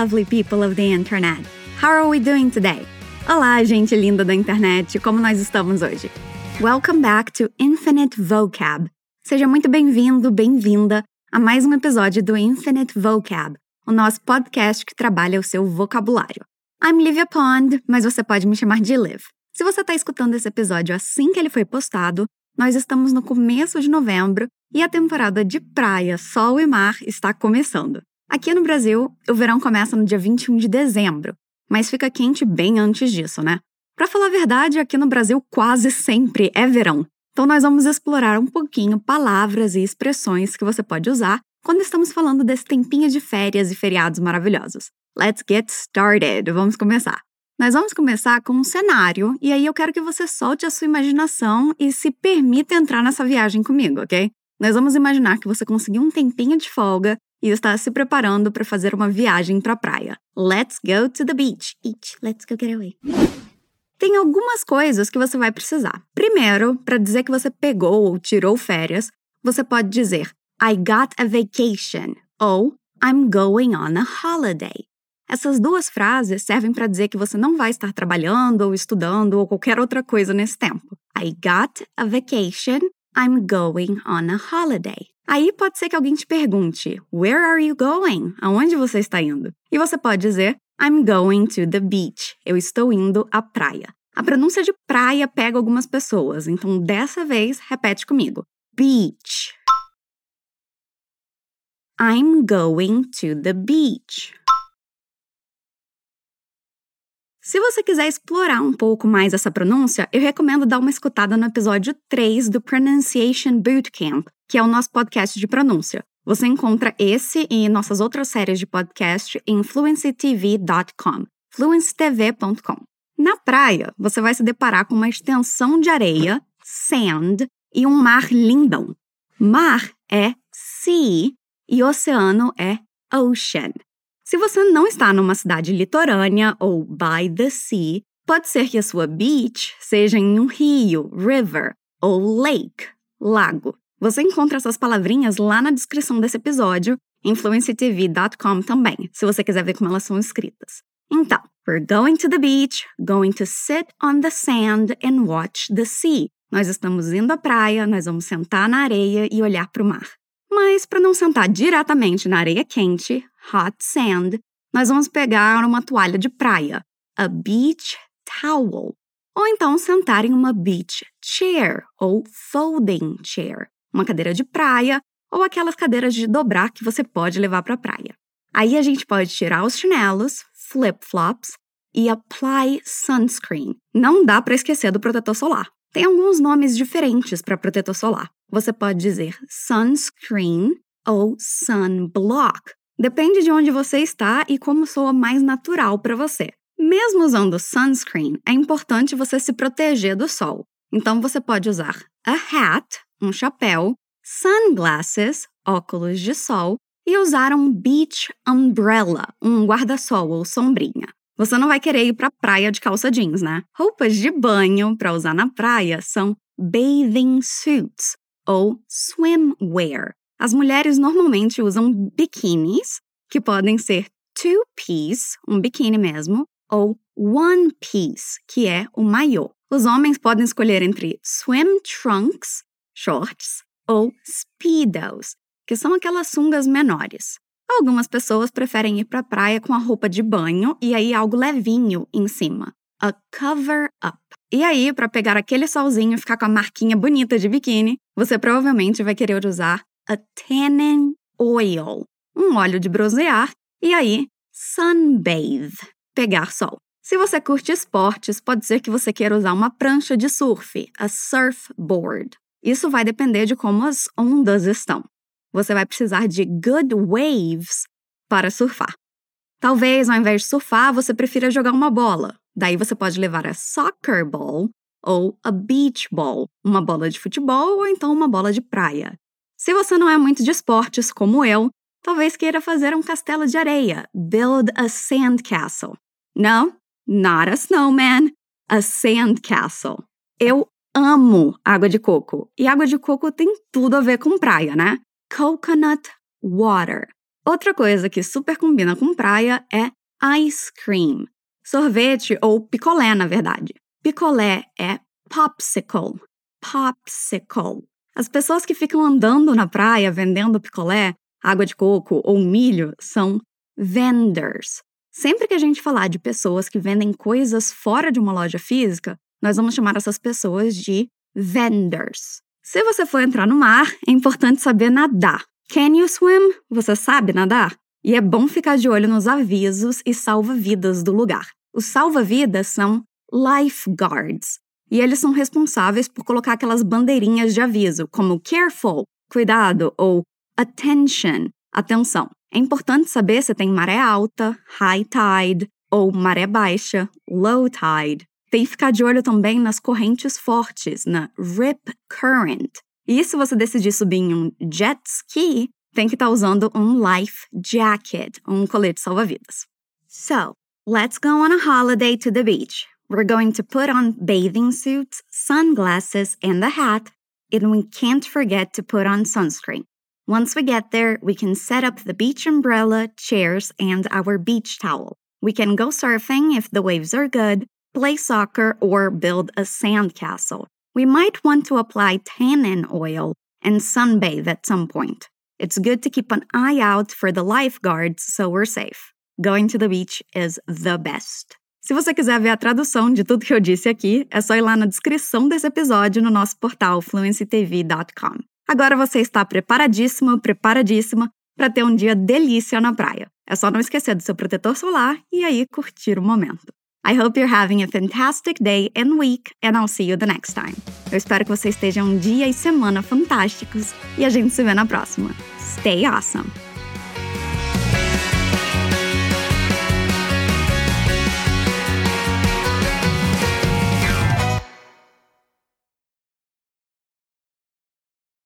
lovely people of the internet. How are we doing today? Olá, gente linda da internet, como nós estamos hoje? Welcome back to Infinite Vocab. Seja muito bem-vindo, bem-vinda a mais um episódio do Infinite Vocab, o nosso podcast que trabalha o seu vocabulário. I'm Livia Pond, mas você pode me chamar de Liv. Se você está escutando esse episódio assim que ele foi postado, nós estamos no começo de novembro e a temporada de praia, sol e mar está começando. Aqui no Brasil, o verão começa no dia 21 de dezembro, mas fica quente bem antes disso, né? Para falar a verdade, aqui no Brasil quase sempre é verão. Então nós vamos explorar um pouquinho palavras e expressões que você pode usar quando estamos falando desse tempinho de férias e feriados maravilhosos. Let's get started. Vamos começar. Nós vamos começar com um cenário e aí eu quero que você solte a sua imaginação e se permita entrar nessa viagem comigo, ok? Nós vamos imaginar que você conseguiu um tempinho de folga e está se preparando para fazer uma viagem para a praia. Let's go to the beach. Let's go get away. Tem algumas coisas que você vai precisar. Primeiro, para dizer que você pegou ou tirou férias, você pode dizer I got a vacation ou I'm going on a holiday. Essas duas frases servem para dizer que você não vai estar trabalhando ou estudando ou qualquer outra coisa nesse tempo. I got a vacation, I'm going on a holiday. Aí pode ser que alguém te pergunte: Where are you going? Aonde você está indo? E você pode dizer: I'm going to the beach. Eu estou indo à praia. A pronúncia de praia pega algumas pessoas, então dessa vez repete comigo: Beach. I'm going to the beach. Se você quiser explorar um pouco mais essa pronúncia, eu recomendo dar uma escutada no episódio 3 do Pronunciation Bootcamp, que é o nosso podcast de pronúncia. Você encontra esse e nossas outras séries de podcast em fluencytv.com, fluencytv.com. Na praia, você vai se deparar com uma extensão de areia, sand, e um mar lindão. Mar é sea e oceano é ocean. Se você não está numa cidade litorânea ou by the sea, pode ser que a sua beach seja em um rio, river ou lake, lago. Você encontra essas palavrinhas lá na descrição desse episódio, influencetv.com também, se você quiser ver como elas são escritas. Então, we're going to the beach, going to sit on the sand and watch the sea. Nós estamos indo à praia, nós vamos sentar na areia e olhar para o mar. Mas para não sentar diretamente na areia quente, hot sand, nós vamos pegar uma toalha de praia, a beach towel, ou então sentar em uma beach chair ou folding chair, uma cadeira de praia ou aquelas cadeiras de dobrar que você pode levar para a praia. Aí a gente pode tirar os chinelos, flip-flops e apply sunscreen. Não dá para esquecer do protetor solar. Tem alguns nomes diferentes para protetor solar. Você pode dizer sunscreen ou sunblock. Depende de onde você está e como soa mais natural para você. Mesmo usando sunscreen, é importante você se proteger do sol. Então você pode usar a hat, um chapéu, sunglasses, óculos de sol, e usar um beach umbrella, um guarda-sol ou sombrinha. Você não vai querer ir para a praia de calça jeans, né? Roupas de banho para usar na praia são bathing suits, ou swimwear. As mulheres normalmente usam biquínis, que podem ser two-piece, um biquíni mesmo, ou one-piece, que é o maiô. Os homens podem escolher entre swim trunks, shorts, ou speedos, que são aquelas sungas menores. Algumas pessoas preferem ir para a praia com a roupa de banho e aí algo levinho em cima, a cover up. E aí, para pegar aquele solzinho e ficar com a marquinha bonita de biquíni, você provavelmente vai querer usar a tanning oil, um óleo de bronzear, e aí, sunbathe, pegar sol. Se você curte esportes, pode ser que você queira usar uma prancha de surf, a surfboard. Isso vai depender de como as ondas estão. Você vai precisar de good waves para surfar. Talvez, ao invés de surfar, você prefira jogar uma bola, Daí você pode levar a soccer ball ou a beach ball, uma bola de futebol ou então uma bola de praia. Se você não é muito de esportes como eu, talvez queira fazer um castelo de areia, build a sandcastle. Não, not a snowman, a sandcastle. Eu amo água de coco. E água de coco tem tudo a ver com praia, né? Coconut water. Outra coisa que super combina com praia é ice cream. Sorvete ou picolé, na verdade. Picolé é popsicle. Popsicle. As pessoas que ficam andando na praia vendendo picolé, água de coco ou milho são vendors. Sempre que a gente falar de pessoas que vendem coisas fora de uma loja física, nós vamos chamar essas pessoas de vendors. Se você for entrar no mar, é importante saber nadar. Can you swim? Você sabe nadar? E é bom ficar de olho nos avisos e salva-vidas do lugar. Os salva-vidas são lifeguards, e eles são responsáveis por colocar aquelas bandeirinhas de aviso, como careful, cuidado, ou attention, atenção. É importante saber se tem maré alta, high tide, ou maré baixa, low tide. Tem que ficar de olho também nas correntes fortes, na rip current. E se você decidir subir em um jet ski, tem que estar tá usando um life jacket, um colete salva-vidas. So, let's go on a holiday to the beach. We're going to put on bathing suits, sunglasses, and a hat, and we can't forget to put on sunscreen. Once we get there, we can set up the beach umbrella, chairs, and our beach towel. We can go surfing if the waves are good, play soccer, or build a sandcastle. We might want to apply tannin oil and sunbathe at some point. It's good to keep an eye out for the lifeguards so we're safe. Going to the beach is the best. Se você quiser ver a tradução de tudo que eu disse aqui, é só ir lá na descrição desse episódio no nosso portal fluencytv.com. Agora você está preparadíssimo, preparadíssima para ter um dia delícia na praia. É só não esquecer do seu protetor solar e aí curtir o momento. I hope you're having a fantastic day and week, and I'll see you the next time. Eu espero que você esteja um dia e semana fantásticos e a gente se vê na próxima. Stay awesome!